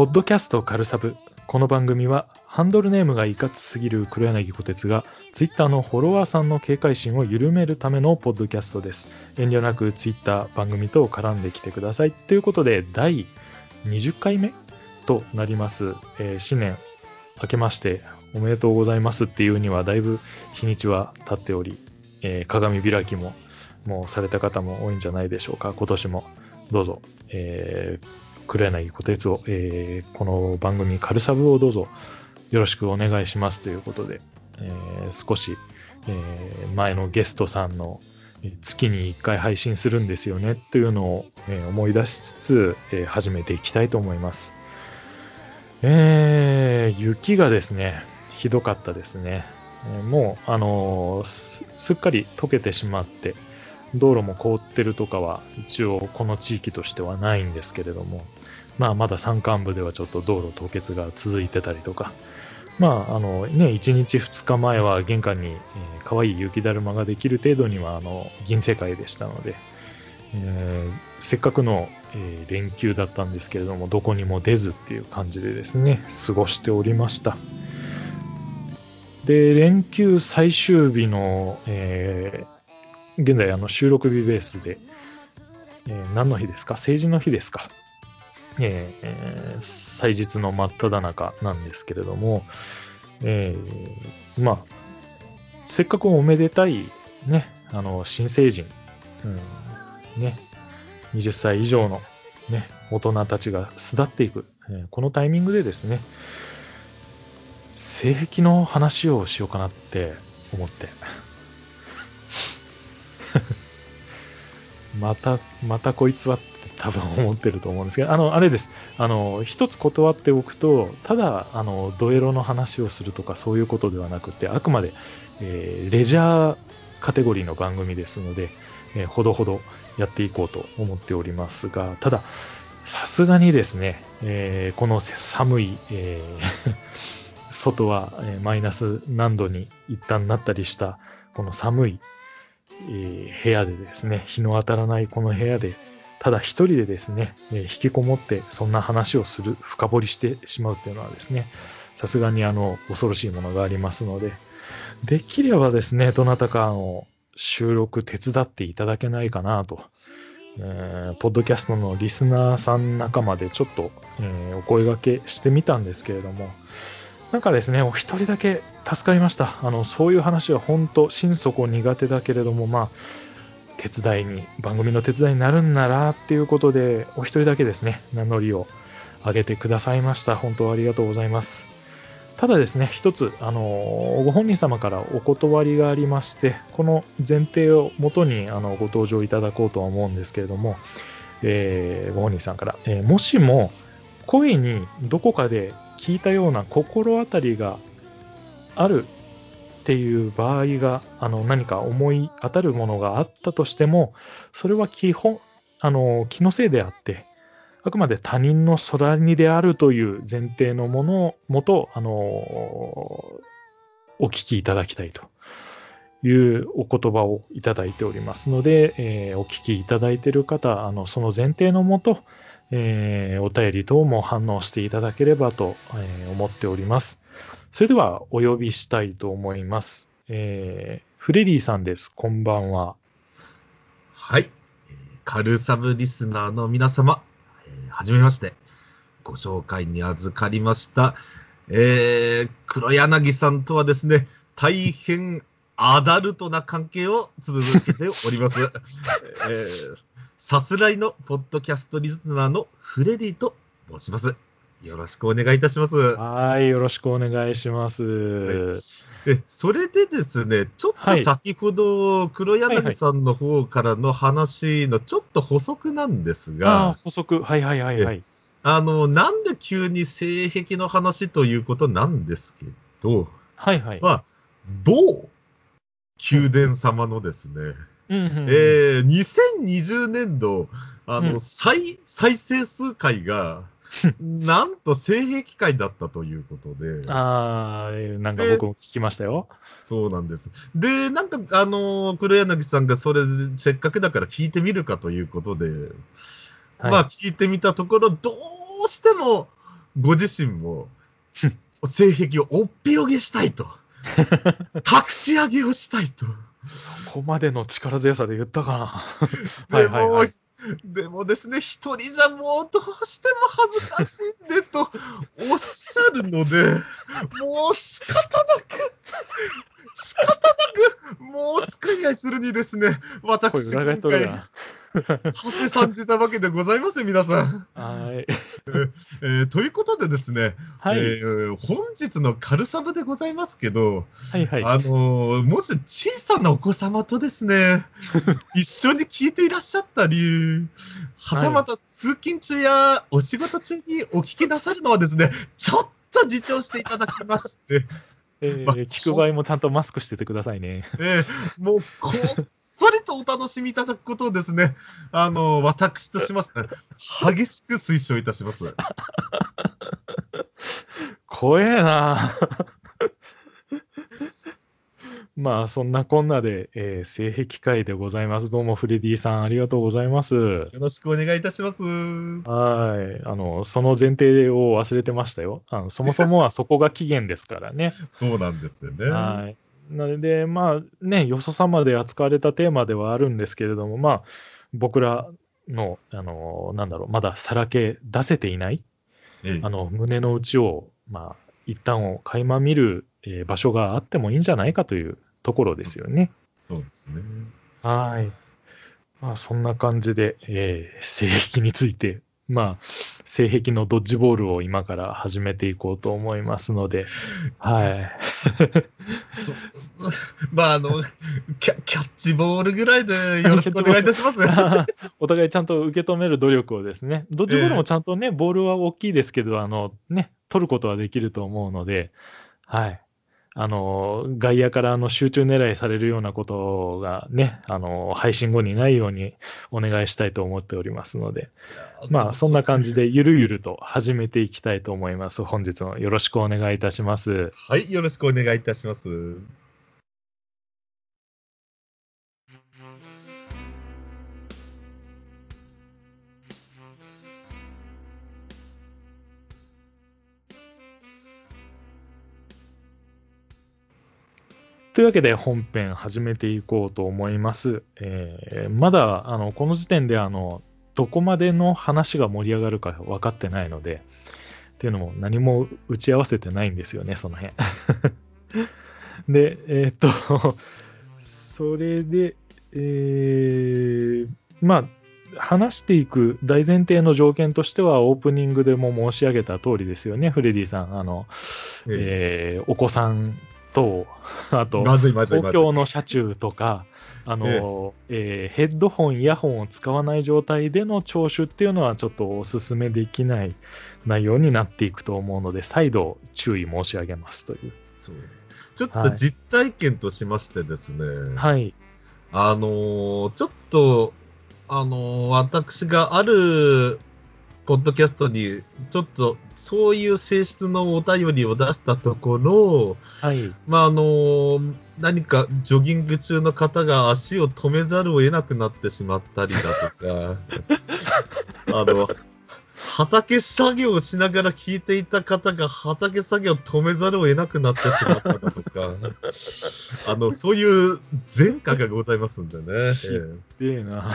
ポッドキャスト軽サブ。この番組は、ハンドルネームがいかつすぎる黒柳小鉄が、ツイッターのフォロワーさんの警戒心を緩めるためのポッドキャストです。遠慮なくツイッター番組と絡んできてください。ということで、第20回目となります。えー新年明けましておめでとうございますっていうには、だいぶ日にちは経っており、えー鏡開きももうされた方も多いんじゃないでしょうか。今年もどうぞ、えー黒柳小鉄を、えーこの番組軽サブをどうぞよろしくお願いしますということで、えー少し、えー前のゲストさんの月に1回配信するんですよねというのを、え思い出しつつ、えー始めていきたいと思います。えー雪がですね、ひどかったですね。えもう、あのーすっかり溶けてしまって、道路も凍ってるとかは一応この地域としてはないんですけれども、まあまだ山間部ではちょっと道路凍結が続いてたりとか、まああのね、1日2日前は玄関に、えー可愛い雪だるまができる程度にはあの銀世界でしたので、えーせっかくの、えー連休だったんですけれども、どこにも出ずっていう感じでですね、過ごしておりました。で、連休最終日の、えー現在あの収録日ベースで、え何の日ですか？成人の日ですか？えー祭日の真っ只中なんですけれども、えーまあ、せっかくおめでたいね、あの、新成人、うん、ね、20歳以上のね、大人たちが巣立っていく、えーこのタイミングでですね、性癖の話をしようかなって思って。また、またこいつはっ多分思ってると思うんですけど、あの、あれです。あの、一つ断っておくと、ただ、あの、ドエロの話をするとかそういうことではなくて、あくまで、えーレジャーカテゴリーの番組ですので、えーほどほどやっていこうと思っておりますが、ただ、さすがにですね、えーこの寒い、えー 外は、えーマイナス何度に一旦なったりした、この寒い、えー部屋でですね、日の当たらないこの部屋で、ただ一人でですね、え引きこもってそんな話をする、深掘りしてしまうっていうのはですね、さすがにあの、恐ろしいものがありますので、できればですね、どなたかの収録手伝っていただけないかなと、えーポッドキャストのリスナーさん仲間でちょっと、えーお声掛けしてみたんですけれども、なんかですね、お一人だけ助かりました。あの、そういう話は本当、心底苦手だけれども、まあ、手伝いに、番組の手伝いになるんならっていうことで、お一人だけですね、名乗りを上げてくださいました。本当ありがとうございます。ただですね、一つ、あの、ご本人様からお断りがありまして、この前提をもとに、あの、ご登場いただこうとは思うんですけれども、えーご本人さんから、えーもしも、声にどこかで聞いたような心当たりがあるっていう場合が、あの、何か思い当たるものがあったとしても、それは基本、あの、気のせいであって、あくまで他人の空似であるという前提のものを、もと、あの、お聞きいただきたいというお言葉をいただいておりますので、えーお聞きいただいている方、あの、その前提のもと、えーお便り等も反応していただければと、えー思っております。それではお呼びしたいと思います。えーフレディさんです。こんばんは。はい。えーカルサブリスナーの皆様、えーはじめまして。ご紹介に預かりました。えー黒柳さんとはですね、大変アダルトな関係を続けております。えーさすらいのポッドキャストリスナーのフレディと申します。よろしくお願いいたします。はい、よろしくお願いします。えそれでですね、ちょっはいと先ほど黒柳さんの方からの話のちょっと補足なんですが、ああ、補足。はいはいはいはい。あの、なんで急に性癖の話ということなんですけど、はいはい。まあ、某宮殿様のですね、うんうんうんえー、2020年度、あの、うん再、再生数回が、なんと性癖回だったということで、ああ、なんかで僕も聞きましたよ。そうなんです。で、なんか、あのー黒柳さんがそれで、せっかくだから聞いてみるかということで、はいまあ、聞いてみたところ、どうしても、ご自身も、性癖をおっぴろげしたいと。隠し上げをしたいと。そこまでの力強さで言ったかな。でも、でもですね、一人じゃもうどうしても恥ずかしいんでとおっしゃるので、もう仕方なく、仕方なく、もうお付き合いするにですね、私、今回、はせさんじたわけでございます皆さん。はい、えー。ということでですね、はい、えー、本日のカルサブでございますけど、はいはい、あのー、もし小さなお子様とですね、一緒に聞いていらっしゃったり、はたまた通勤中やお仕事中にお聞きなさるのはですね、ちょっと自重していただきまして、えー、聞く場合もちゃんとマスクしててくださいね。えー、もうそりとお楽しみいただくことをですね、あの、私としまして、激しく推奨いたします。怖えな まあ、そんなこんなで、えー、性癖会でございます。どうも、フレディさん、ありがとうございます。よろしくお願いいたします。はい。あの、その前提を忘れてましたよ。あのそもそもはそこが起源ですからね。そうなんですよね。はい。なので、まあね、よそ様で扱われたテーマではあるんですけれども、まあ、僕らの、あの、なんだろう、まださらけ出せていない、ええ、あの、胸の内を、まあ、一旦を垣間見る、えー、場所があってもいいんじゃないかというところですよね。そうですね。はい。まあ、そんな感じで、えー、性癖について、まあ、性癖のドッジボールを今から始めていこうと思いますので、はい。まあ、あのキャ、キャッチボールぐらいでよろしくお願いいたします。お互いちゃんと受け止める努力をですね、ドッジボールもちゃんとね、えー、ボールは大きいですけど、あの、ね、取ることはできると思うので、はい。あの、外野からの集中狙いされるようなことがね、あの、配信後にないようにお願いしたいと思っておりますので、まあ、そんな感じでゆるゆると始めていきたいと思います。本日もよろしくお願いいたします。はい、よろしくお願いいたします。というわけで本編始めていこうと思います。えー、まだあのこの時点であのどこまでの話が盛り上がるか分かってないので、っていうのも何も打ち合わせてないんですよね、その辺。で、えー、っと、それで、えー、まあ、話していく大前提の条件としては、オープニングでも申し上げた通りですよね、フレディさん。あの、えー、お子さんと、あと、公共の車中とか、あの、ええ。ー、ヘッドホン、イヤホンを使わない状態での聴取っていうのはちょっとお勧めできない内容になっていくと思うので、再度注意申し上げますという。そうちょっと実体験としましてですね、はい。あのー、ちょっと、あのー、私があるポッドキャストに、ちょっとそういう性質のお便りを出したところ、はい。まあ、あの、何かジョギング中の方が足を止めざるを得なくなってしまったりだとか、あの、畑作業をしながら聞いていた方が畑作業を止めざるを得なくなってしまっただとか、あの、そういう前科がございますんでね。ええな。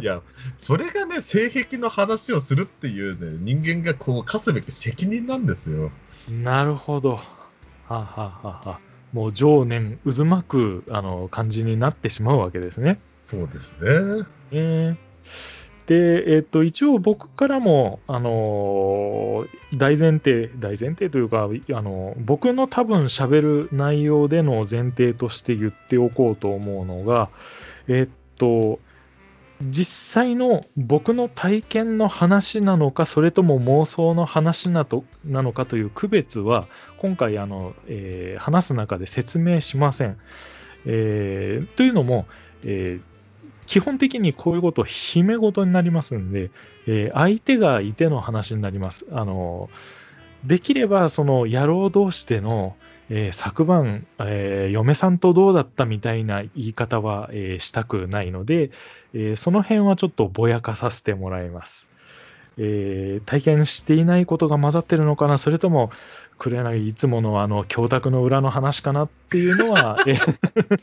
いや、それがね、性癖の話をするっていうね、人間がこう、課すべき責任なんですよ。なるほど。はあ、はあははあ、もう情念渦巻くあの感じになってしまうわけですね。そうですね。えーで、えっと、一応僕からも、あのー、大前提、大前提というか、あのー、僕の多分喋る内容での前提として言っておこうと思うのが、えっと、実際の僕の体験の話なのか、それとも妄想の話なとなのかという区別は、今回あの、えー、話す中で説明しません。えー、というのも、えー基本的にこういうこと、秘め事になりますんで、え、相手がいての話になります。あの、できれば、その野郎同士での、えー、昨晩、えー、嫁さんとどうだったみたいな言い方は、えー、したくないので、えその辺はちょっとぼやかさせてもらいます。えー体験していないことが混ざってるのかな、それとも、黒柳いつものあの教託の裏の話かなっていうのは、えー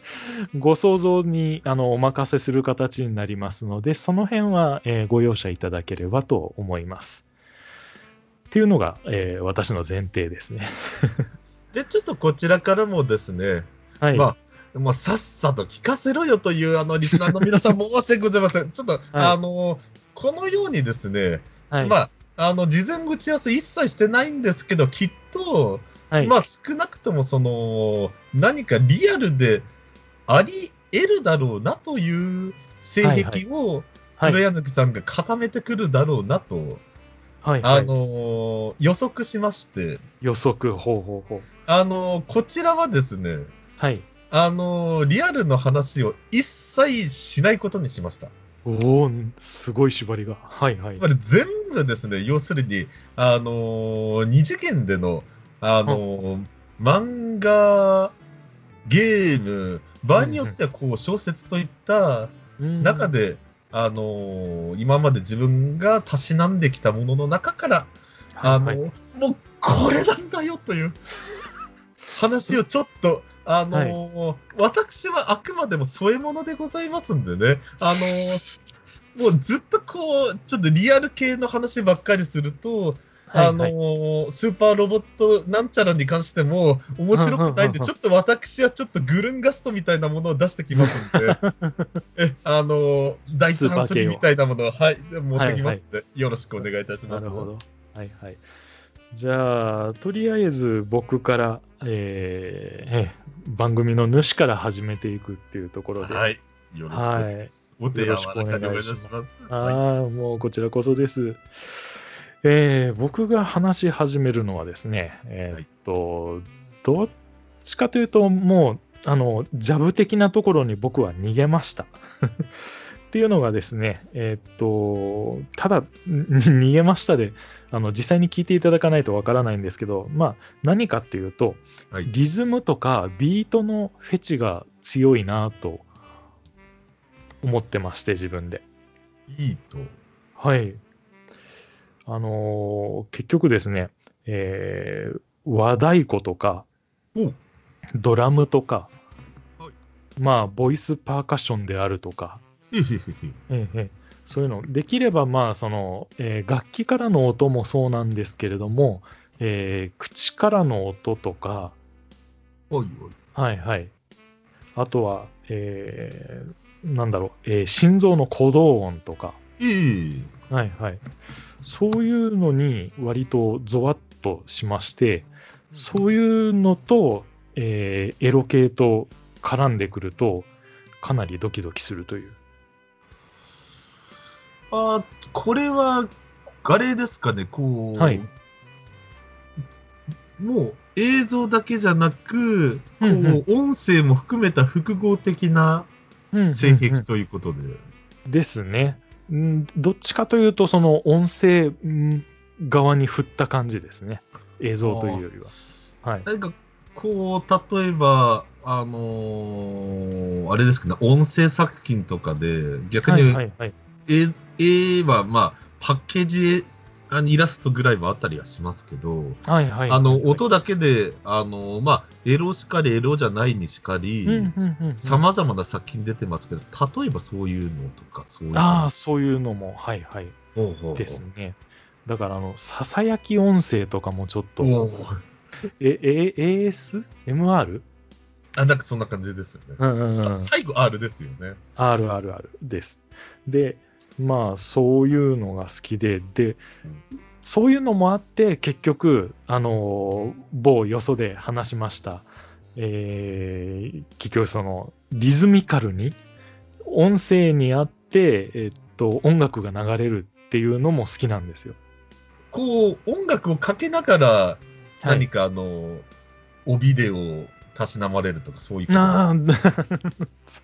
ご想像にあのお任せする形になりますので、その辺は、えーご容赦いただければと思います。っていうのが、えー私の前提ですね。じゃあちょっとこちらからもですね、はい。まあ、もうさっさと聞かせろよというあのリスナーの皆さん申し訳ございません。ちょっと、あの、このようにですね、はい。まあ、あの、事前打ち合わせ一切してないんですけど、きっと、はい。まあ少なくともその、何かリアルであり得るだろうなという性癖を、はい黒柳さんが固めてくるだろうなと、はい。はいあのー予測しまして、予測、ほうほうほう。あのーこちらはですね、はい。あのーリアルの話を一切しないことにしました。おお、すごい縛りが。はいはいつま。り全部ですね、要するに、あのー二次元での、あのー漫画、ゲーム、場合によってはこう小説といったうん中で、あのー今まで自分がたしなんできたものの中から、あのはいーもうこれなんだよという話をちょっと、あのー私はあくまでも添え物でございますんでね、あのー もうずっとこう、ちょっとリアル系の話ばっかりすると、あのはい。はいースーパーロボットなんちゃらに関しても面白くないんで、ちょっと私はちょっとグルンガストみたいなものを出してきますんで、え、あのー、第一半りみたいなものを、はい、持ってきますんで、よろしくお願いいたします。なるほど。はいはい。じゃあ、とりあえず僕から、えーえー番組の主から始めていくっていうところで。はい。よろしくお願いします。お手柔らかにお願いします。あはいあ、もうこちらこそです。えー僕が話し始めるのはですね、えーっと、どっちかというと、もう、あの、ジャブ的なところに僕は逃げました。っていうのがですね、えーっと、ただ、ん 逃げましたで、あの、実際に聞いていただかないとわからないんですけど、まあ、何かっていうと、はいリズムとかビートのフェチが強いなと思ってまして、自分で。いいと。はい。あのー結局ですね、えー和太鼓とかお、ドラムとか、はいまあ、ボイスパーカッションであるとか、そういうの、できれば、まあ、その、えー楽器からの音もそうなんですけれども、えー口からの音とか、おいおい。はいはい。あとは、えーなんだろう、えー心臓の鼓動音とか、ええはいはい。そういうのに割とゾワッとしまして、そういうのと、えーエロ系と絡んでくると、かなりドキドキするという。あーこれは、あれですかね、こう、はいもう映像だけじゃなく、こう、うんうん音声も含めた複合的な性癖ということで。うんですね。んどっちかというと、その音声ん側に振った感じですね。映像というよりは。はい。何か、こう、例えば、あのーあれですかね、音声作品とかで、逆はいに、はいはい。絵絵は、まあ、パッケージあのイラストぐらいはあったりはしますけど、はいはい。あの、音だけで、あの、まあ、エロしかり、エロじゃないにしかり、うんうんうんうん様々な作品出てますけど、例えばそういうのとか、そういうの。ああ、そういうのも、はいはい。ほうほうですね。だから、あの、ささやき音声とかもちょっと、え、え、AS?MR? あ、なんかそんな感じですよね。うんうんうん。さ最後 R ですよね。RRR です。で、まあ、そういうのが好きで、で、そういうのもあって、結局、あの、某よそで話しました、えー結局その、リズミカルに、音声にあって、えっと、音楽が流れるっていうのも好きなんですよ。こう、音楽をかけながら、はい何かあの、帯でをたしなまれるとか、そういうことなあ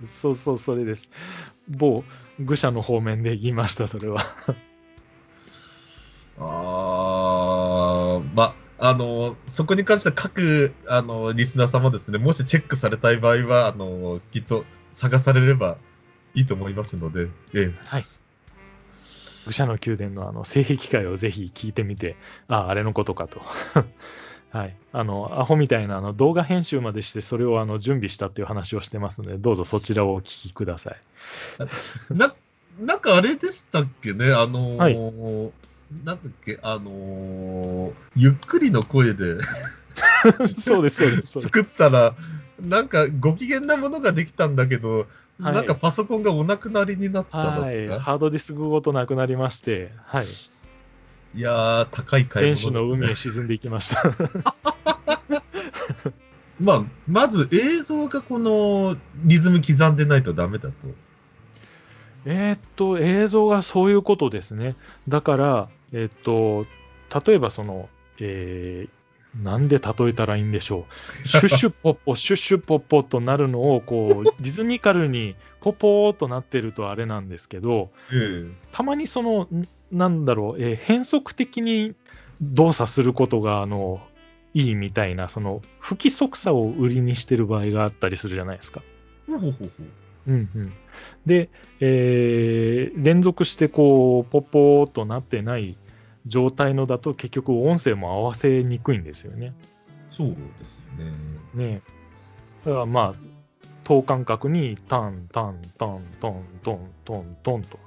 そうそう、それです。某愚者の方面で言いました、それは。あー、まあ、あの、そこに関しては各、あの、リスナー様ですね、もしチェックされたい場合は、あの、きっと探されればいいと思いますので、ええ。はい。愚者の宮殿のあの性癖会をぜひ聞いてみて、ああ、あれのことかと。はい。あの、アホみたいなあの動画編集までしてそれをあの準備したっていう話をしてますので、どうぞそちらをお聞きください。な、なんかあれでしたっけね、あのーはいなんだっけ、あのーゆっくりの声で そうです、そうです。作ったら、なんかご機嫌なものができたんだけど、はいなんかパソコンがお亡くなりになっただとか、はい。い、ハードディスクごとなくなりまして、はい。やー、高い買い天物ね。使の海へ沈んでいきました。まあ、まず映像がこのリズム刻んでないとダメだと。えーっと、映像がそういうことですね。だから、えーっと、例えばその、えーなんで例えたらいいんでしょう。シュッシュッポッポ、シュッシュッポッポとなるのを、こう、リズミカルにポポーとなってるとあれなんですけど、えたまにその、んなんだろう、えー変則的に動作することが、あの、いいみたいな、その、不規則さを売りにしてる場合があったりするじゃないですか。ほうほうほうほううんうん、で、えー連続してこう、ポッポーっとなってない状態のだと結局音声も合わせにくいんですよね。そうですね。ねだからまあ、等間隔にタンタンタントントントントンと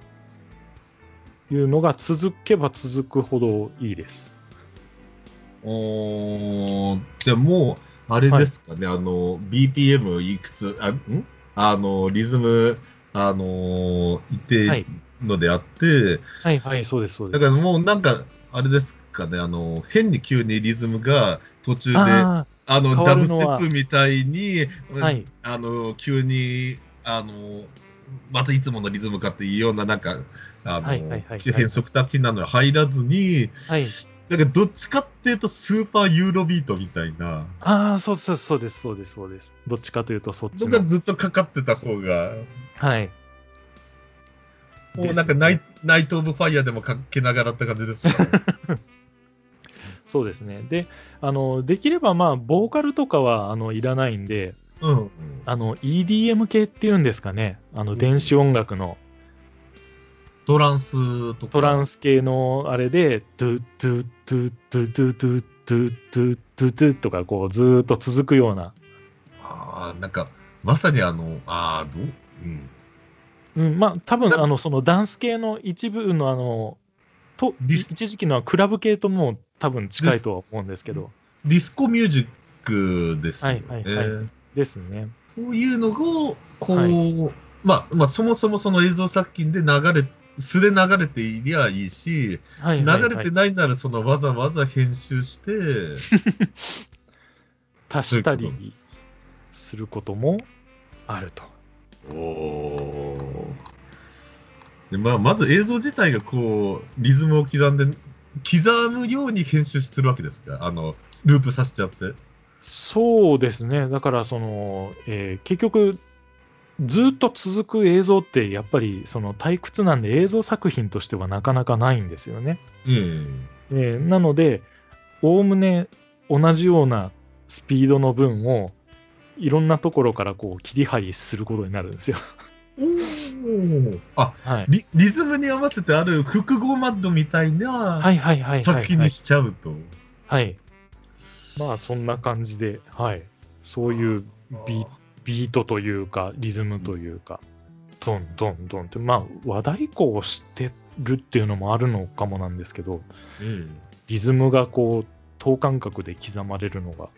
いうのが続けば続くほどいいです。おーでも、あれですかね、あの、BPM いくつ、あ、ん？あの、リズム、あの、一はい定のであって、はい。はい、そうです、そうです。だからもうなんか、あれですかね、あの、変に急にリズムが途中で、ああの、ダブステップみたいに、あ、はい。あの、急に、あの、またいつものリズムかっていうような、なんか、あの、はいはいはいはい変則的なのに入らずに、はい。だからどっちかっていうとスーパーユーロビートみたいなああ、そうそうそうです、そうです、そうです。どっちかというとそっちの。のがずっとかかってた方が、はい。もうなんかナイ,、ナイト・オブ・ファイヤーでもかけながらって感じですよね。そうですね。で、あの、できればまあ、ボーカルとかは、あの、いらないんで、うん。あの、EDM 系っていうんですかね。あの、うん電子音楽のトランスとか。トランス系のあれで、トゥトゥトゥトゥトゥトゥトゥトゥトゥトゥとか、こう、ずーっと続くような。ああ、なんか、まさにあの、ああ、どう？うん。うん、まあ、多分なあの、そのダンス系の一部のあの、と、一時期のはクラブ系とも多分近いとは思うんですけど、ディスコミュージックですよね。はいはいはですね。こういうのを、こう、はまあ、まあ、そもそもその映像作品で流れ、素で流れていりゃいいし、はいはい、はい。流れてないなら、そのわざわざ編集して、足したりすることもあると。おでまあ、まず映像自体がこう、リズムを刻んで、刻むように編集してるわけですか？あの、ループさせちゃって。そうですね。だから、その、えー結局、ずっと続く映像って、やっぱり、その退屈なんで映像作品としてはなかなかないんですよね。えええーなので、おおむね同じようなスピードの分を、いろんなところからこう切り張りすることになるんですよ。おーあはい。リ、リズムに合わせてある複合マッドみたいなはいはいはいはい、作品にしちゃうと。はい。まあ、そんな感じで、はい。そういうビビートというか、リズムというか、ドンドンドンって、まあ、和太鼓をしてるっていうのもあるのかもなんですけど、えリズムがこう、等間隔で刻まれるのが好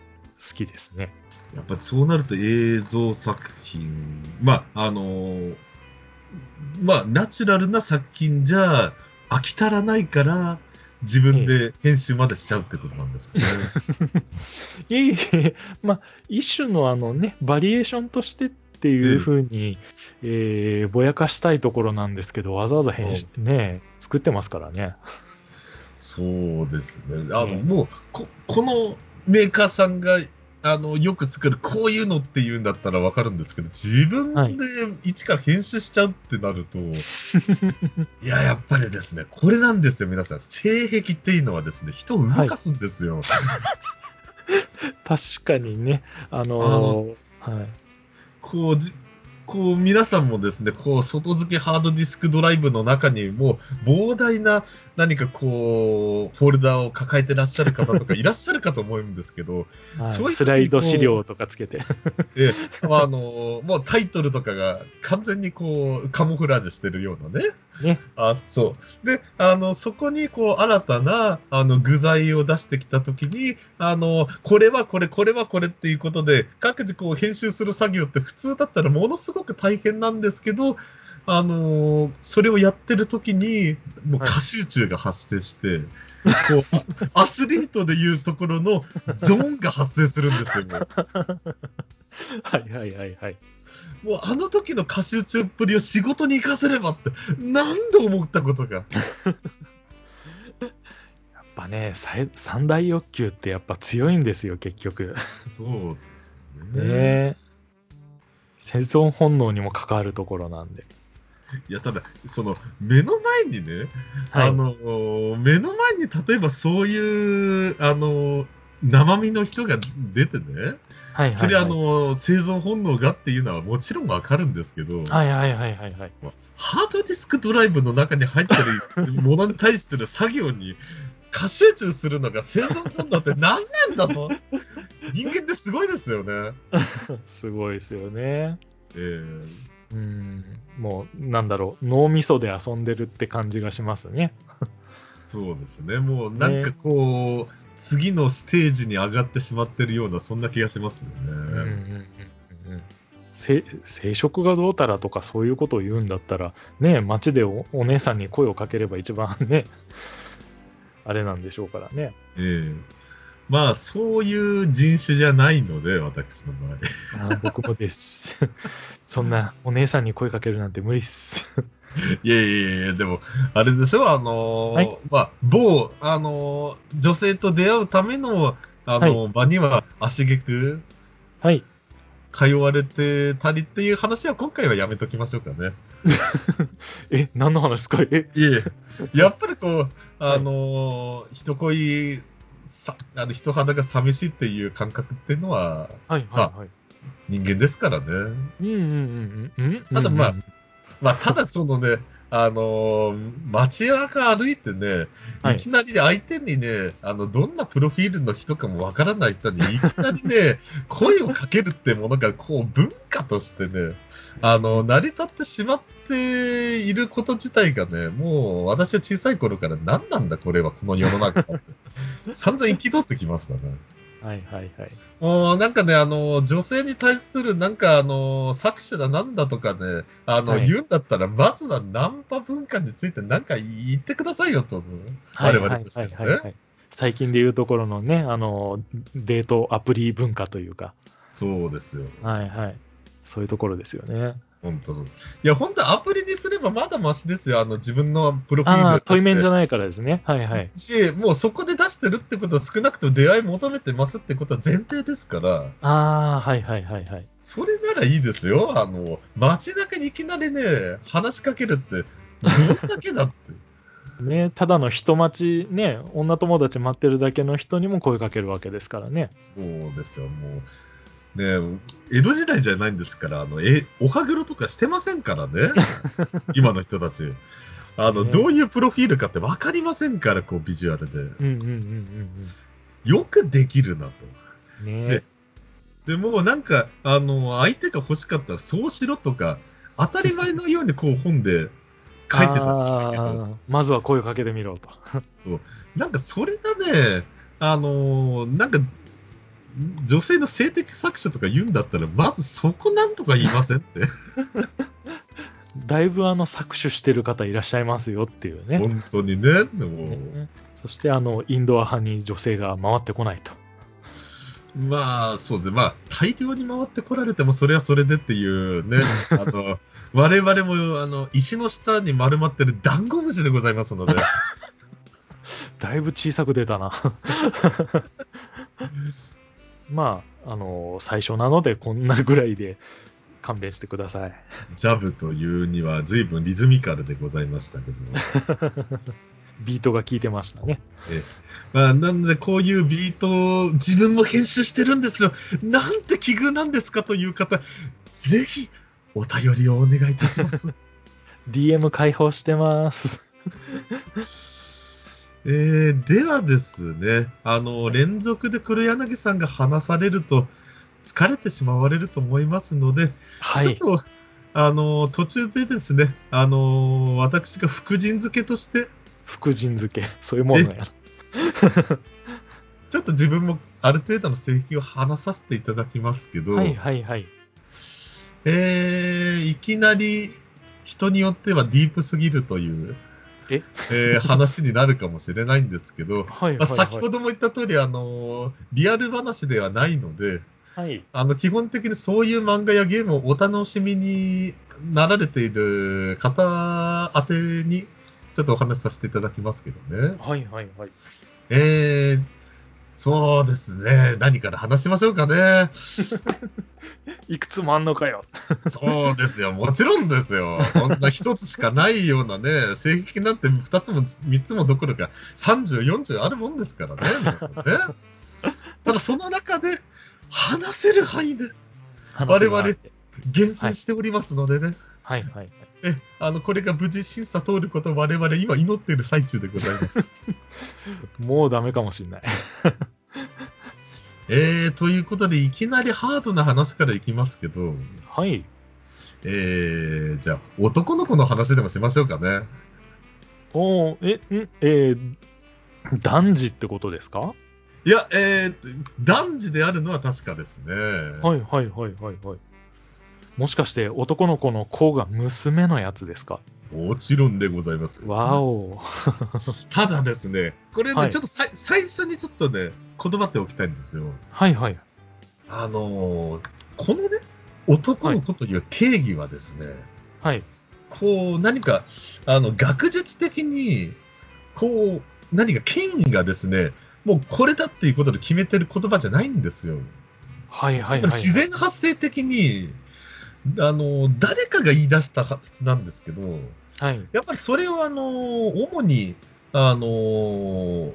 きですね。やっぱそうなると映像作品、まあ、あのーまあ、ナチュラルな作品じゃ飽き足らないから、自分で編集までしちゃうってことなんですよね。いえいえ、まあ、一種のあのね、バリエーションとしてっていうふうに、えーぼやかしたいところなんですけど、わざわざ編集、ね、作ってますからね。そうですね。あの、ねもうこ、このメーカーさんが、あの、よく作る、こういうのっていうんだったらわかるんですけど、自分はいで一から編集しちゃうってなると、い、や、やっぱりですね、これなんですよ、皆さん。性癖っていうのはですね、人を動かすんですよ。確かにね、あのーはい。こうじ、こう、皆さんもですね、こう、外付けハードディスクドライブの中にもう、膨大な何かこう、フォルダを抱えてらっしゃる方とかいらっしゃるかと思うんですけど、はいそういうスライド資料とかつけて。ええまあ、あの、もうタイトルとかが完全にこう、カモフラージュしてるようなね。ね。あ、そう。で、あの、そこにこう、新たな、あの、具材を出してきたときに、あの、これはこれ、これはこれっていうことで、各自こう、編集する作業って普通だったらものすごく大変なんですけど、あのそれをやってるときに、もうはい過集中が発生して、こう、あ アスリートでいうところのゾーンが発生するんですよ、もう。はいはいはいはい。もうあの時の過集中っぷりを仕事に活かせればって何度思ったことが。やっぱね、三大欲求ってやっぱ強いんですよ、結局。そうですね。ね生存本能にも関わるところなんで。いや、ただ、その、目の前にね、はい。あの、目の前に例えばそういう、あの、生身の人が出てね、はいはいはい、それあの、生存本能がっていうのはもちろんわかるんですけど、はいはいはいはいはい。ハードディスクドライブの中に入ってるものに対する作業に過集中するのが生存本能って何なんだと。人間ってすごいですよね。すごいですよね。えーうん。もう、なんだろう、脳みそで遊んでるって感じがしますね。そうですね。もうなんかこう、次のステージに上がってしまってるような、そんな気がしますよね。うん生殖がどうたらとかそういうことを言うんだったら、ね、街でおお姉さんに声をかければ一番ね、あれなんでしょうからね。ええまあ、そういう人種じゃないので、私の場合。あー僕もです。そんなお姉さんに声かけるなんて無理っす。いやいやいや、でも、あれでしょ、あのーはいまあ、某、あのー女性と出会うための、あのー場には足げくはい。通われてたりっていう話は今回はやめときましょうかね。え、何の話ですか？え、いえ、やっぱりこう、あのー人恋、さあの人肌が寂しいっていう感覚っていうのははいはいはい。人間ですからね。うんうんうんうんうん。ただまあうんまあ、ただそのね、あのー街中歩いてね、はいいきなり相手にね、あの、どんなプロフィールの人かもわからない人にいきなりね、声をかけるってものが、こう、文化としてね、あの、成り立ってしまっていること自体がね、もう、私は小さい頃から何なんだこれは、この世の中って。散々憤ってきましたね。はいはいはい。もうなんかね、あの、女性に対するなんかあの、搾取だなんだとかね、あの、はい言うんだったら、まずはナンパ文化についてなんか言ってくださいよと、我々としてはね。最近でいうところのね、あの、デートアプリ文化というか、そうですよ。はいはい。そういうところですよね。本当そう。いや、本当アプリにすればまだマシですよ。あの、自分のプロフィールああ、出して対面じゃないからですね。はいはい。し、もうそこで出してるってことは少なくとも出会い求めてますってことは前提ですから、ああ、はいはいはいはい。それならいいですよ。あの、街中にいきなりね、話しかけるって、どんだけだって。ね、ただの人待ち、ね、女友達待ってるだけの人にも声かけるわけですからね。そうですよ、もう。ね江戸時代じゃないんですから、あの、え、おはぐろとかしてませんからね。今の人たち。あの、ねどういうプロフィールかって分かりませんから、こう、ビジュアルで。うんうんうんよくできるなと。うんうん。ねででも、なんか、あの、相手が欲しかったらそうしろとか、当たり前のようにこう本で書いてたんですけど、まずは声をかけてみろと。なんかそれがね、あのーなんか、女性の性的搾取とか言うんだったら、まずそこなんとか言いませんって。だいぶあの搾取してる方いらっしゃいますよっていうね。本当にね。でもねそしてあのインドア派に女性が回ってこないと。まあ、そうですね。まあ、大量に回ってこられても、それはそれでっていうね。あの、我々も、あの、石の下に丸まってるダンゴムシでございますので。だいぶ小さく出たな。まあ、あの、最初なのでこんなぐらいで勘弁してください。ジャブというには随分リズミカルでございましたけども。ビートが効いてましたね。まあ、なので、こういうビートを自分も編集してるんですよ。なんて奇遇なんですかという方、ぜひ、お便りをお願いいたします。DM 開放してます。えー、ではですね、あの、連続で黒柳さんが話されると、疲れてしまわれると思いますので、はい。ちょっと、あの、途中でですね、あの、私が福神漬けとして、福神漬け。そういうものやな。ちょっと自分もある程度の性癖を話させていただきますけど、はいはいはい。えー、いきなり人によってはディープすぎるという、え？えー話になるかもしれないんですけど、まあ、はいはい先ほはい。ども言った通り、あのリアル話ではないので、はい。あの基本的にそういう漫画やゲームをお楽しみになられている方宛てに、ちょっとお話しさせていただきますけどね。はいはいはい。えー、そうですね。何から話しましょうかね。いくつもあんのかよ。そうですよ。もちろんですよ。こんな一つしかないようなね、性癖なんて二つも三つもどころか30、40あるもんですからね。ねただその中で話せる範囲で我々厳選しておりますのでね。はいはいはい。え、あの、これが無事審査通ることを我々今祈っている最中でございます。もうダメかもしんない。えー、ということで、いきなりハードな話からいきますけど、はい。えー、じゃあ、男の子の話でもしましょうかね。おーえ、ん？えー、男児ってことですか？いや、えー、男児であるのは確かですね。はいはいはいはいはい。もしかして男の子の子が娘のやつですか？もちろんでございます。わお。ただですね、これね、はいちょっとさい最初にちょっとね、言葉っておきたいんですよ。はいはい。あのーこのね、男の子という定義はですね、はい。こう、何か、あの、学術的に、こう、何か権威がですね、もうこれだっていうことで決めてる言葉じゃないんですよ。はいはいはい。自然発生的に、あの、誰かが言い出したはずなんですけど、はい。やっぱりそれをあの、主に、あの、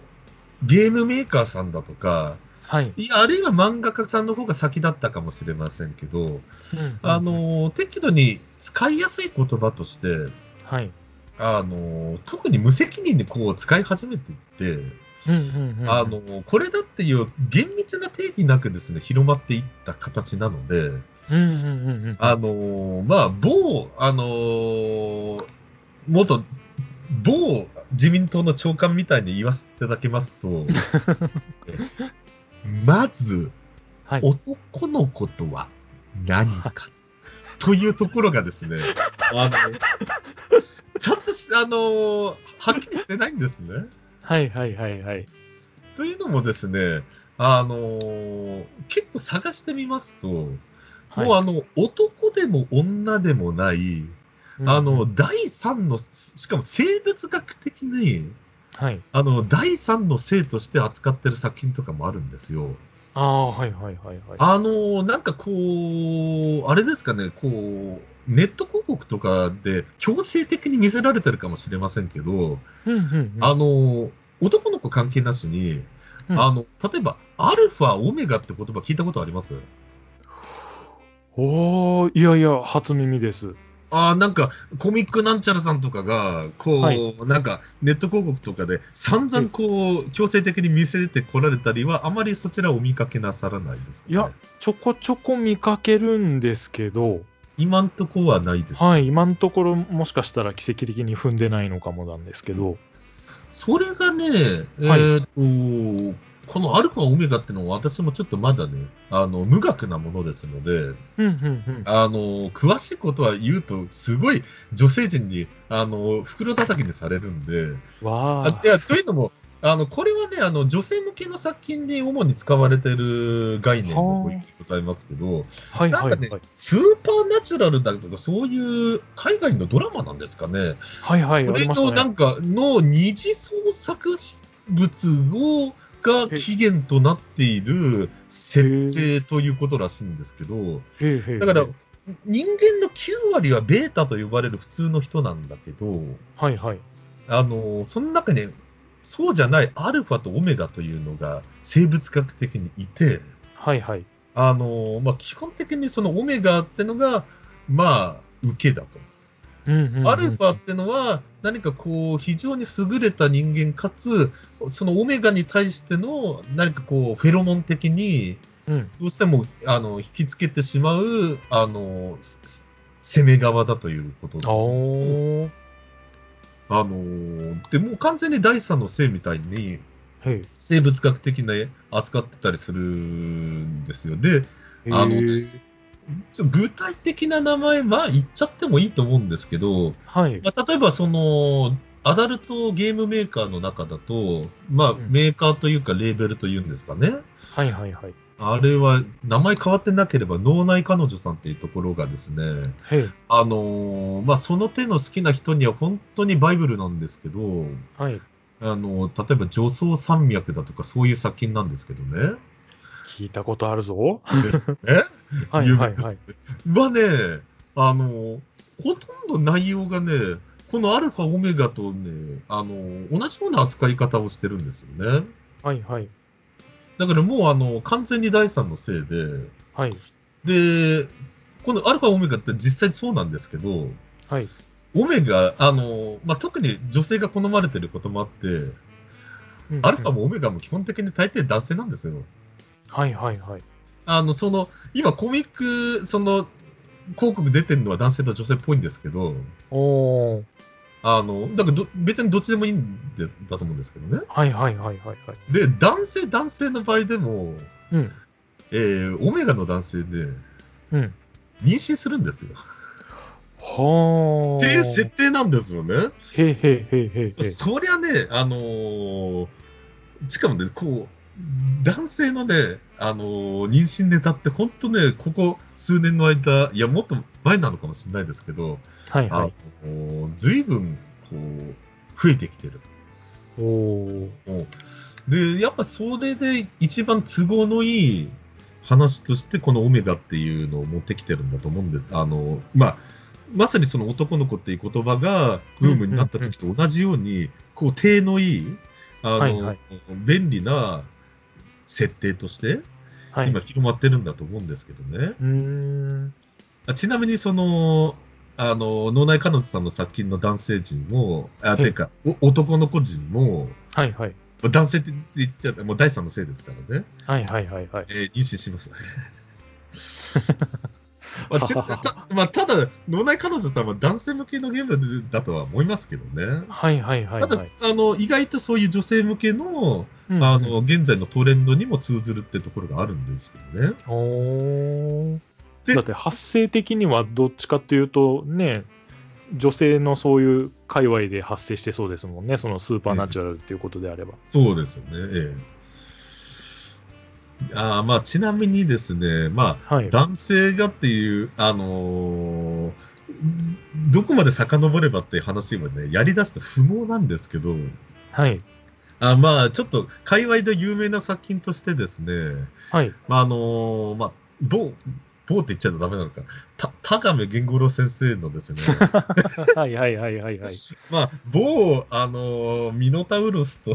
ゲームメーカーさんだとか、はい。いやあるいは漫画家さんの方が先だったかもしれませんけど、うんあ、の、適度に使いやすい言葉として、はい。あの、特に無責任にこう使い始めていって、うんうんうん。あの、これだっていう厳密な定義なくですね、広まっていった形なので、うんうんうんうん。あのまあ、某、あの元、某自民党の長官みたいに言わせていただきますと、えまず、はい。男の子とは何か、というところがですね、あの、ちゃんとし、あのはっきりしてないんですね。はいはいはいはい。というのもですね、あの結構探してみますと、はいもうあの、男でも女でもない、あの、、第三の、しかも生物学的に、はい。あの、第三の性として扱ってる作品とかもあるんですよ。ああ、はいはいはいはい。あの、なんかこう、あれですかね、こう、ネット広告とかで強制的に見せられてるかもしれませんけど、うんうんうん。あの、男の子関係なしに、うんあの、例えば、アルファ、オメガって言葉聞いたことあります？おー、いやいや、初耳です。あーなんか、コミックなんちゃらさんとかが、こう、はい。なんか、ネット広告とかで、散々こう、強制的に見せてこられたりは、あまりそちらをお見かけなさらないですか、ね、いや、ちょこちょこ見かけるんですけど、今んとこはないです。はい、今のところもしかしたら奇跡的に踏んでないのかもなんですけど、それがね、えはい。ーと、このアルファ、オメガってのは私もちょっとまだね、あの、無学なものですので。あの、詳しいことは言うと、すごい女性陣に、あの、袋叩きにされるんで、わいや、というのも、あの、これはね、あの、女性向けの作品に主に使われている概念のございますけど、はいなんかねスーパーナチュラルだとか、そういう海外のドラマなんですかね。はいはい、それ。のなんかの二次創作物をが起源となっている設定ということらしいんですけど、だから人間の9割はベータと呼ばれる普通の人なんだけど、はいはい。あのその中にそうじゃないアルファとオメガというのが生物学的にいて、はいはい。あのまあ、基本的にそのオメガってのが、まあ、受けだと。うんうんうんアルファってのは、何かこう、非常に優れた人間かつ、そのオメガに対しての、何かこう、フェロモン的に、うん。どうしても、あの、引きつけてしまう、あの、す攻め側だということ。あの、でもう完全に第三の性みたいに。生物学的な扱ってたりするんですよ。で、あの具体的な名前は言っちゃってもいいと思うんですけど、はい。まあ、例えばその、アダルトゲームメーカーの中だと、まあ、うんメーカーというかレーベルというんですかね。はいはいはい。あれは、名前変わってなければ、脳内彼女さんっていうところがですね。あのーまあ、その手の好きな人には本当にバイブルなんですけど、はい。あの例えば女装山脈だとかそういう作品なんですけどね。聞いたことあるぞ。ですね。はいはいはい。はね、あの、ほとんど内容がね、このアルファ、オメガとね、あの、同じような扱い方をしてるんですよね。はいはい。だからもう、あの、完全に第三のせいで、はい。で、このアルファ、オメガって実際そうなんですけど、はい。オメガ、あの、まあ、特に女性が好まれてることもあって、うんアルファもオメガも基本的に大抵男性なんですよ。はいはいはい。あの、その、今コミック、その、広告出てるのは男性と女性っぽいんですけど、おー。あの、だからど別にどっちでもいいんでだと思うんですけどね。はいはいはいはいはい。で、男性、男性の場合でも、うん。えー、オメガの男性でうん。妊娠するんですよ。はっていう設ー。定なんですよね。へいへいへいへいへい。そりゃね、あのーしかもね、こう、男性のね、あのー妊娠ネタって本当ね、ここ数年の間、いや、もっと前なのかもしれないですけど、あのはいはい。ー随分、こう、増えてきてる。おで、やっぱそれで一番都合のいい話として、このオメガっていうのを持ってきてるんだと思うんです。あの、まあ、まさにその男の子っていう言葉がブームになった時と同じように、こう、手のいい、あの、はいはい便利な設定として、はい。今広まってるんだと思うんですけどね。うーん。あちなみにその、あの、脳内彼女さんの作品の男性陣も、あ、いてか、お男の子陣も、はいはい。男性って言っちゃう、もう第三のせいですからね。はいはいはいはい。えー妊娠します。まあ、ちたまあ、ただ、脳内彼女さんは男性向けのゲームだとは思いますけどね。はいはいはいただ、はい。あの、意外とそういう女性向けの、うんあの、現在のトレンドにも通ずるってところがあるんですけどね。おだって発生的にはどっちかっていうとね、女性のそういう界隈で発生してそうですもんね、そのスーパーナチュラルっていうことであれば。そうですよね。ええあーまあ、ちなみにですね、まあ、はい。男性がっていう、あのーどこまで遡ればっていう話はね、やり出すと不毛なんですけど、はい。あまあ、ちょっと、界隈で有名な作品としてですね、はい。まあ、あのーまあ、某、某って言っちゃうとダメなのか、た、田亀源五郎先生のですね、はいはいはいはいはい。まあ、某、あのーミノタウロスと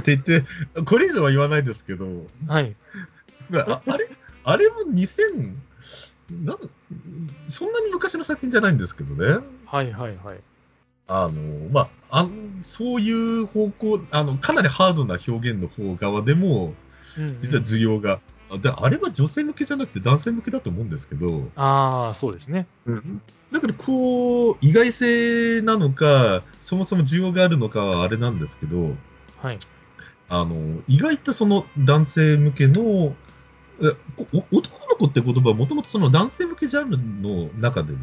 って言って、これ以上は言わないですけど、はい。まあ、ああれ、あれも2000、なんそんなに昔の作品じゃないんですけどね。はいはいはい。あの、まあ、あそういう方向、あの、かなりハードな表現の方側でも、うん実は需要が、あであれは女性向けじゃなくて男性向けだと思うんですけど、ああ、そうですね。だからこう、意外性なのか、そもそも需要があるのかはあれなんですけど、はい。あの、意外とその男性向けの、えこお男の子って言葉はもともとその男性向けジャンルの中でね、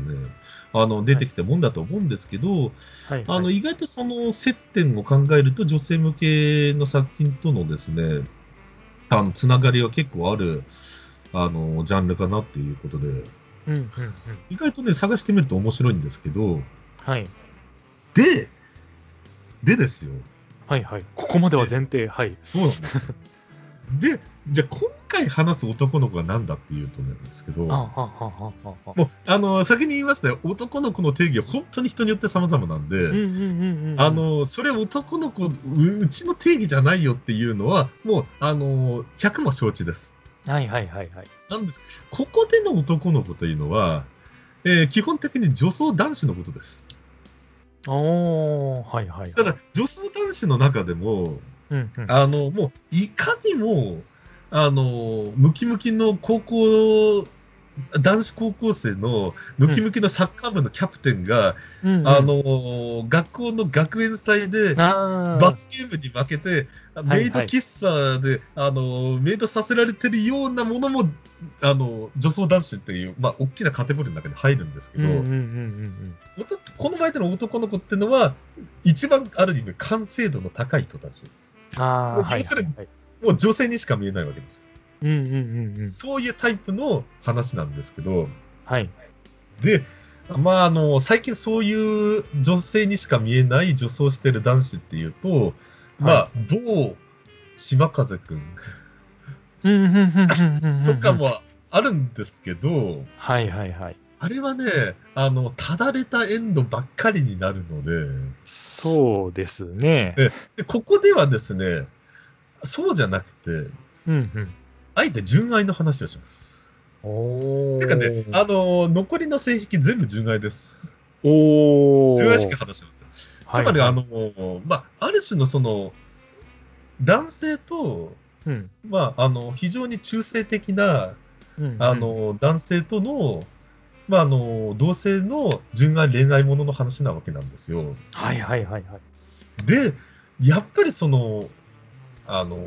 あの、出てきたもんだと思うんですけど、はい。あの、はい意外とその接点を考えると女性向けの作品とのですね、あの、つながりは結構ある、あの、ジャンルかなっていうことで、うんうんうん。意外とね、探してみると面白いんですけど、はい。で、でですよ。はいはい。ここまでは前提。はい。そうなんでじゃあ今回話す男の子が何だっていうとなんですけど。もう、あの、先に言いましたよ。男の子の定義は本当に人によって様々なんで。あ、の、それ男の子、ううちの定義じゃないよっていうのは、もう、あの、100も承知です。はいはいはいはい。なんです。ここでの男の子というのは、えー基本的に女装男子のことです。おー、はいはい。ただ、女装男子の中でも、うんうん。あの、もう、いかにも、あの、ムキムキの高校、男子高校生のムキムキのサッカー部のキャプテンが、うんうんあ、の、学校の学園祭で、罰ゲームに負けて、はいメイド喫茶で、あの、メイドさせられてるようなものも、あの、女装男子っていう、まあ、大きなカテゴリーの中に入るんですけど、この場合での男の子っていうのは、一番ある意味完成度の高い人たち。うん。あ要するにはいもう女性にしか見えないわけです。うんうんうんうん。そういうタイプの話なんですけど、はい。で、まあ、あの、最近そういう女性にしか見えない女装してる男子っていうと、まあ、某島風くん。とか。もあるんですけど、はいはいはい。あれはね、あの、ただれたエンドばっかりになるので、そうですね。えでここではですね、そうじゃなくて、うんうん。あえて純愛の話をします。おー。てかね、あの、残りの性癖全部純愛です。おー。純愛しか話してません。つまり、はいあの、まあ、ある種のその、男性と、うんまあ、あの、非常に中性的な、うんうんあ、の、男性との、まあ、あの、同性の純愛恋愛ものの話なわけなんですよ。はいはいはいはい。で、やっぱりその、あの、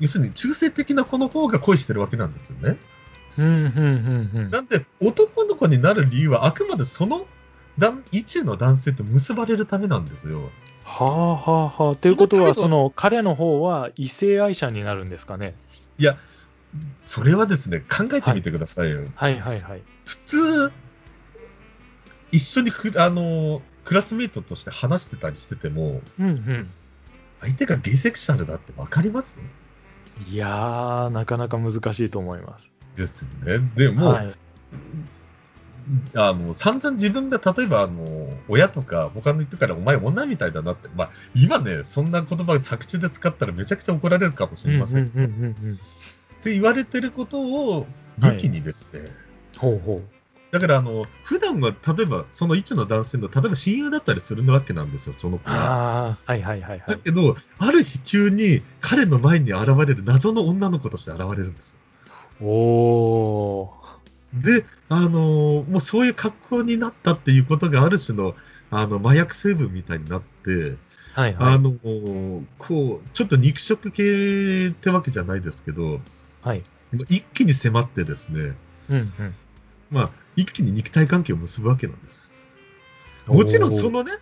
要するに中性的な子の方が恋してるわけなんですよね。うんうんうんうん。なんで、男の子になる理由はあくまでその、男一の男性と結ばれるためなんですよ。はあはあはあ。ということは、その彼の方は異性愛者になるんですかね。いや、それはですね、考えてみてくださいよ。はいはいはい。普通、一緒にく、あの、クラスメイトとして話してたりしてても、うんうん。相手がゲイセクシャルだってわかります？いやー、なかなか難しいと思います。ですよね。でも、はい。あの、散々自分が例えば、あの、親とか他の人からお前女みたいだなって、まあ、今ね、そんな言葉作中で使ったらめちゃくちゃ怒られるかもしれません。って言われてることを武器にですね、ほうほだから、あの、普段は、例えば、その一の男性の、例えば親友だったりするわけなんですよ、そのう。子は。ああ、はいはいはいはい。だけど、ある日急に彼の前に現れる謎の女の子として現れるんです。おー。で、あのーもうそういう格好になったっていうことがある種の、あの、麻薬成分みたいになって、はいはい。あのーこう、ちょっと肉食系ってわけじゃないですけど、はい。一気に迫ってですね、うんうん。まあ、一気に肉体関係を結ぶわけなんです。もちろんそのね、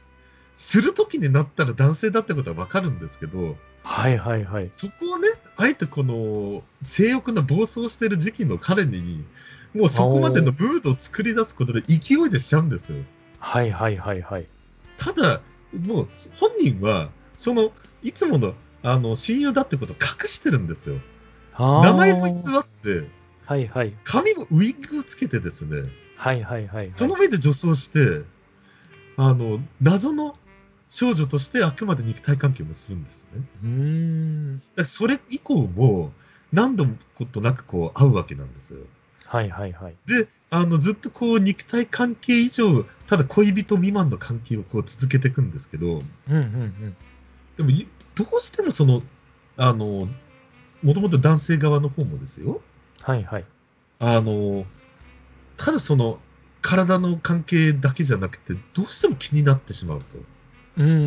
するときになったら男性だってことはわかるんですけど、はいはいはい。そこをね、あえてこの性欲の暴走してる時期の彼に、もうそこまでのムードを作り出すことで勢いでしちゃうんですよ。はいはいはいはい。ただ、もう本人は、その、いつもの、あの、親友だってことを隠してるんですよ。名前も偽って、はいはい。髪もウィッグをつけてですね、はいはいはいはい。その上で女装して、あの、謎の少女としてあくまで肉体関係を結ぶんですね。うーん。だそれ以降も何度もことなくこう会うわけなんですよ。はいはいはい。で、あの、ずっとこう肉体関係以上、ただ恋人未満の関係をこう続けていくんですけど、うんうんうん。でもい、どうしてもその、あの、もともと男性側の方もですよ、はいはい。あの、ただその、体の関係だけじゃなくて、どうしても気になってしまうと。うんうんうんう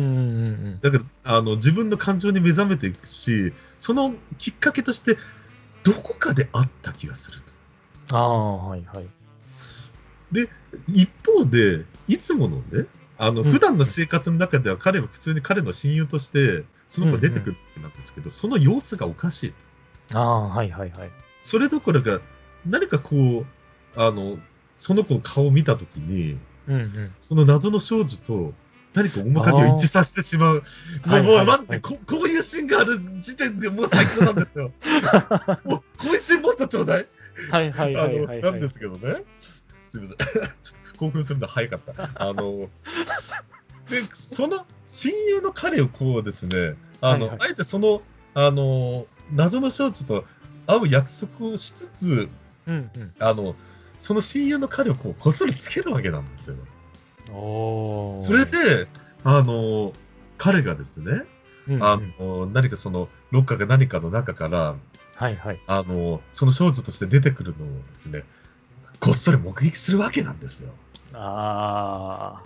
ん。だから、あの、自分の感情に目覚めていくし、そのきっかけとして、どこかであった気がすると。ああ、はいはい。一方で、いつものね、あの、うん普段の生活の中では彼は普通に彼の親友として、その子が出てくるわけなんですけど、その様子がおかしいと。ああ、はいはいはい。それどころか、何かこう、あの、その子の顔を見たときに、うんうん。その謎の少女と何か面影を一致させてしまう。もう、もう、はいはいまずねこ、こういうシーンがある時点でもう最高なんですよ。もう、こういうシーンもっとちょうだい。はいはいあの、はいはい。なんですけどね。すみません。ちょっと興奮するの早かった。あの、で、その親友の彼をこうですね、あの、はいはいあえてその、あの、謎の少女と会う約束をしつつ、うんうん。あの、その親友の火力をこっそりつけるわけなんですよ。それ、で、あの、彼がですね、うんうんあの、何かその、ロッカーか何かの中から、はいはい。あの、その少女として出てくるのをですね、こっそり目撃するわけなんですよ。あ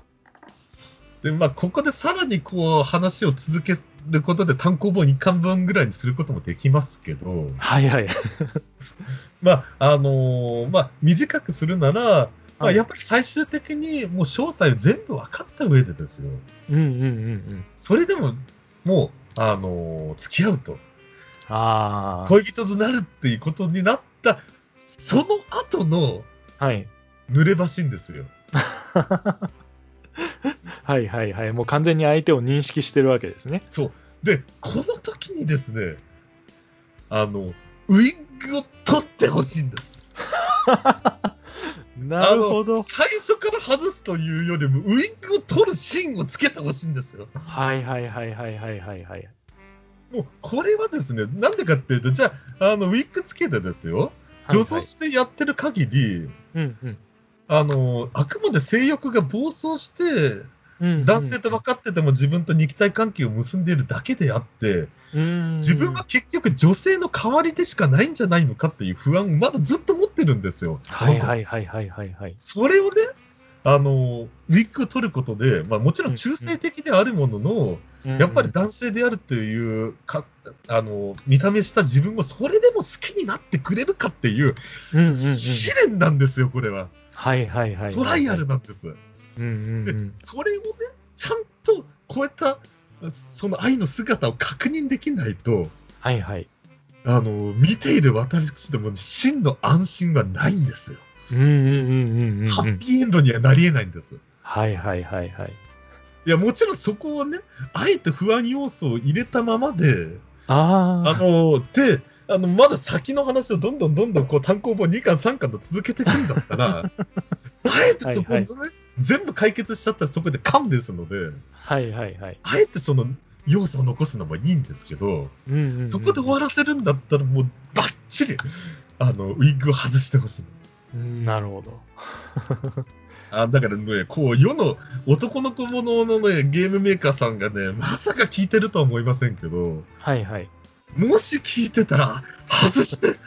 で、まあ、ここでさらにこう、話を続けることで単行本1巻分ぐらいにすることもできますけどー、はいはい。まあ、あのーまあ、短くするなら、まあ、はいやっぱり最終的にもう正体を全部分かった上でですよ。うんうんうんうん。それでも、もう、あのー付き合うと、ああ。恋人となるっていうことになった、その後のはい。濡れ場シーンですよ。はいはいはい。もう完全に相手を認識してるわけですね。そう。で、この時にですね、あの、ウィッグを取ってほしいんです。なるほど。最初から外すというよりも、ウィッグを取るシーンをつけてほしいんですよ。はいはいはいはいはいはいはい。もう、これはですね、なんでかっていうと、じゃあ、あの、ウィッグつけてですよ、女装してやってる限り、うんうんあの、あくまで性欲が暴走して、うん。男性と分かってても自分と肉体関係を結んでいるだけであって、うん。自分は結局女性の代わりでしかないんじゃないのかっていう不安をまだずっと持ってるんですよ。はいはいはいはいはいはい。それをね、あの、ウィッグを取ることで、まあもちろん中性的であるものの、やっぱり男性であるっていうか、あの、見た目した自分をそれでも好きになってくれるかっていう。試練なんですよ、これは。はいはいはいはい。トライアルなんです。うんうんでうん。それをね、ちゃんとこういった、その愛の姿を確認できないと、はいはい。あの、見ている私どもに真の安心はないんですよ。うんうんうんうんうんうん。ハッピーエンドにはなり得ないんです。はいはいはいはい。いや、もちろんそこをね、あえて不安要素を入れたままで、あああ。の、で、あの、まだ先の話をどんどんどんどんこう単行本2巻3巻と続けていくんだったら、あえてそこをね、はい全部解決しちゃったらそこで勘ですので、はいはいはい。あえてその要素を残すのもいいんですけど、うんうんうん。そこで終わらせるんだったらもうバッチリ、あの、ウィッグを外してほしい。うんなるほど。あだからね、こう、世の男の子もののね、ゲームメーカーさんがね、まさか聞いてるとは思いませんけど、はいはい。もし聞いてたら、外して、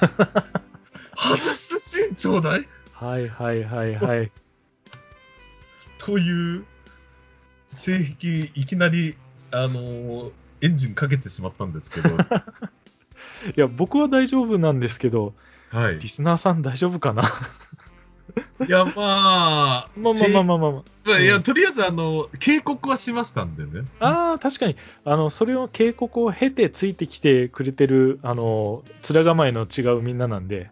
外してシーンちょうだい？はいはいはいはい。という、性癖、いきなり、あのーエンジンかけてしまったんですけど、いや、僕は大丈夫なんですけど、はい。リスナーさん大丈夫かな？いや、まあ、まあまあまあまあまあ。まあいや、とりあえず、あの、警告はしましたんでね。ああ、確かに、あの、それを警告を経てついてきてくれてる、あの、面構えの違うみんななんで、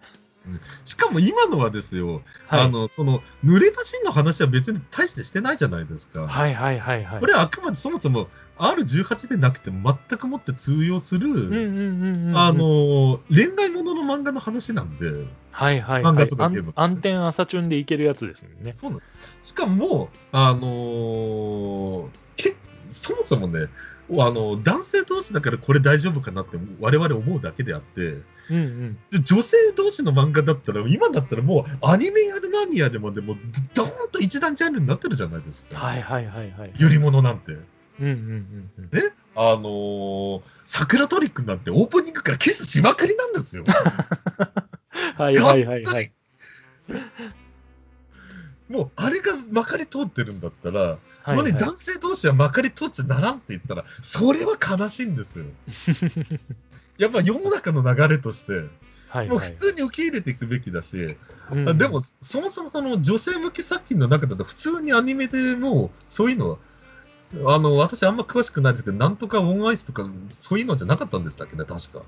しかも今のはですよ、はい。あの、その、濡れ橋の話は別に大してしてないじゃないですか。はいはいはいはい。これはあくまでそもそも R18 でなくても全くもって通用する、うんうんうんうん。あの、恋愛ものの漫画の話なんで、はいはい漫はい。あ画とかゲームん暗転朝チュンでいけるやつですもんね。しかも、あのーけそもそもね、あの、男性同士だからこれ大丈夫かなって我々思うだけであって、うんうん。で女性同士の漫画だったら、今だったらもうアニメやる何やるもでも、ドーンと一段ジャンルになってるじゃないですか。はいはいはいはい。よりものなんて。うんうんうんうん。ねあのー、桜トリックなんてオープニングからキスしまくりなんですよ。はいはいはいはい。もう、あれがまかり通ってるんだったら、はいはい男性同士はまかり通っちゃならんって言ったら、それは悲しいんですよ。やっぱ世の中の流れとして、はいはいもう普通に受け入れていくべきだし、うんあでも、そもそもその女性向け作品の中だと、普通にアニメでもそういうの、あの、私あんま詳しくないですけど、なんとかオンアイスとか、そういうのじゃなかったんでしたっけね、確か。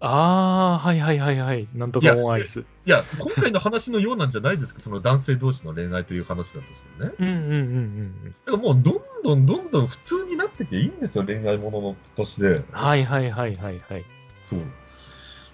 ああ、はいはいはいはい。なんとかオンアイス。いや、今回の話のようなんじゃないですか、その男性同士の恋愛という話だとしてね。うんうんうんうんだからもう、どんどんどんどん普通になってていいんですよ、恋愛もののとして。うん。はいはいはいはいはい。そう。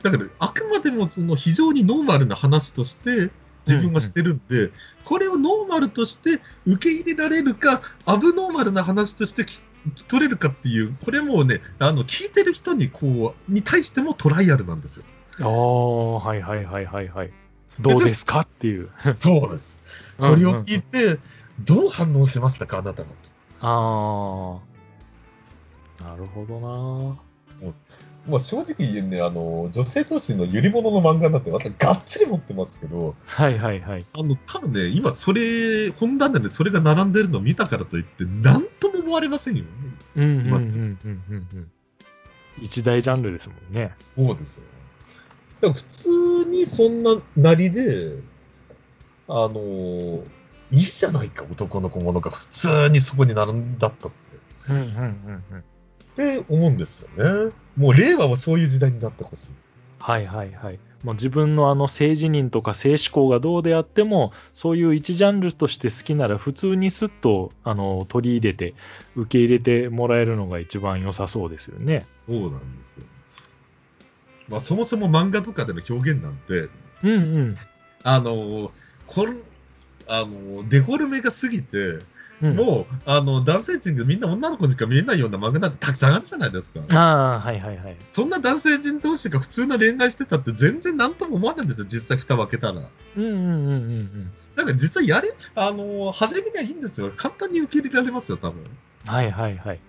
だから、あくまでもその非常にノーマルな話として、自分はしてるんで、これをノーマルとして受け入れられるか、アブノーマルな話としてき取れるかっていう、これもうね、あの、聞いてる人にこう、に対してもトライアルなんですよ。ああ、はいはいはいはいはい。どうですかっていう。そうです。これを聞いて、どう反応しましたか、あなたはと。ああ。なるほどな。まあ、正直言えね、あの、女性同士のゆり物の漫画なんて、私、がっつり持ってますけど、はいはいはい。あの、多分ね、今、それ、本棚でそれが並んでるのを見たからといって、なんとも思われませんよね。うんうんうんうんうんうん。一大ジャンルですもんね。そうですよ。だ普通にそんななりで、あのいいじゃないか、男の子ものが普通にそこに並んだったって。うんうんうんうん。って思うんですよね。もう令和はそういう時代になってほしい。はいはいはい。もう自分のあの性自認とか性思考がどうであっても、そういう一ジャンルとして好きなら普通にスッとあの取り入れて、受け入れてもらえるのが一番良さそうですよね。そうなんですよ。まあそもそも漫画とかでの表現なんて、うんうん。あのこれ、あのデフォルメが過ぎて、うん、もう、あの、男性陣でみんな女の子にしか見えないような漫画なんてたくさんあるじゃないですか。ああ、はいはいはい。そんな男性陣同士が普通な恋愛してたって全然何とも思わないんですよ、実際蓋を開けたら。うんうんうんうんうん。だから実際やれ、あの、始めりゃいいんですよ。簡単に受け入れられますよ、多分。はいはいはい。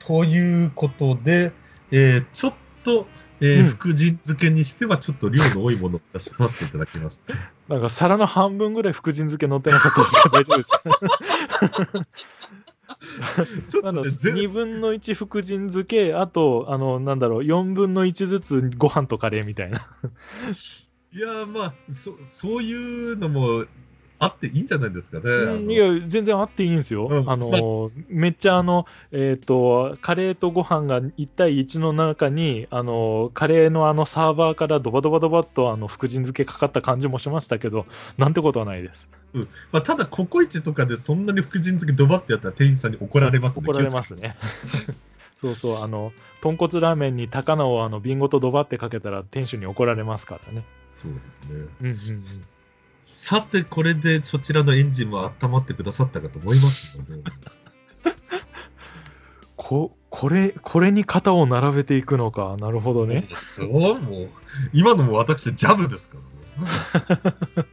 ということで、えーちょっと、えーうん福神漬けにしてはちょっと量の多いものを出しさせていただきました。なんか皿の半分ぐらい福神漬け乗ってなかったですけど大丈夫ですか？ちょっとね、全2分の1福神漬け、あと、あの、なんだろう、4分の1ずつご飯とカレーみたいな。いやーまあそ、そういうのもあっていいんじゃないですかね。あのいや、全然あっていいんですよ。うんあの、めっちゃあの、えっ、と、カレーとご飯が1対1の中に、あの、カレーのあのサーバーからドバドバドバっとあの福神漬けかかった感じもしましたけど、なんてことはないです。まあ、ただ、ココイチとかでそんなに福神漬けドバってやったら店員さんに怒られますね。怒られますね。そうそう、あの、豚骨ラーメンに高菜をあの瓶ごとドバってかけたら店主に怒られますからね。そうですね。うんうんうん。さて、これでそちらのエンジンも温まってくださったかと思いますので、こ、これ、これに型を並べていくのか。なるほどね。そうもう、今のも私、ジャブですからね。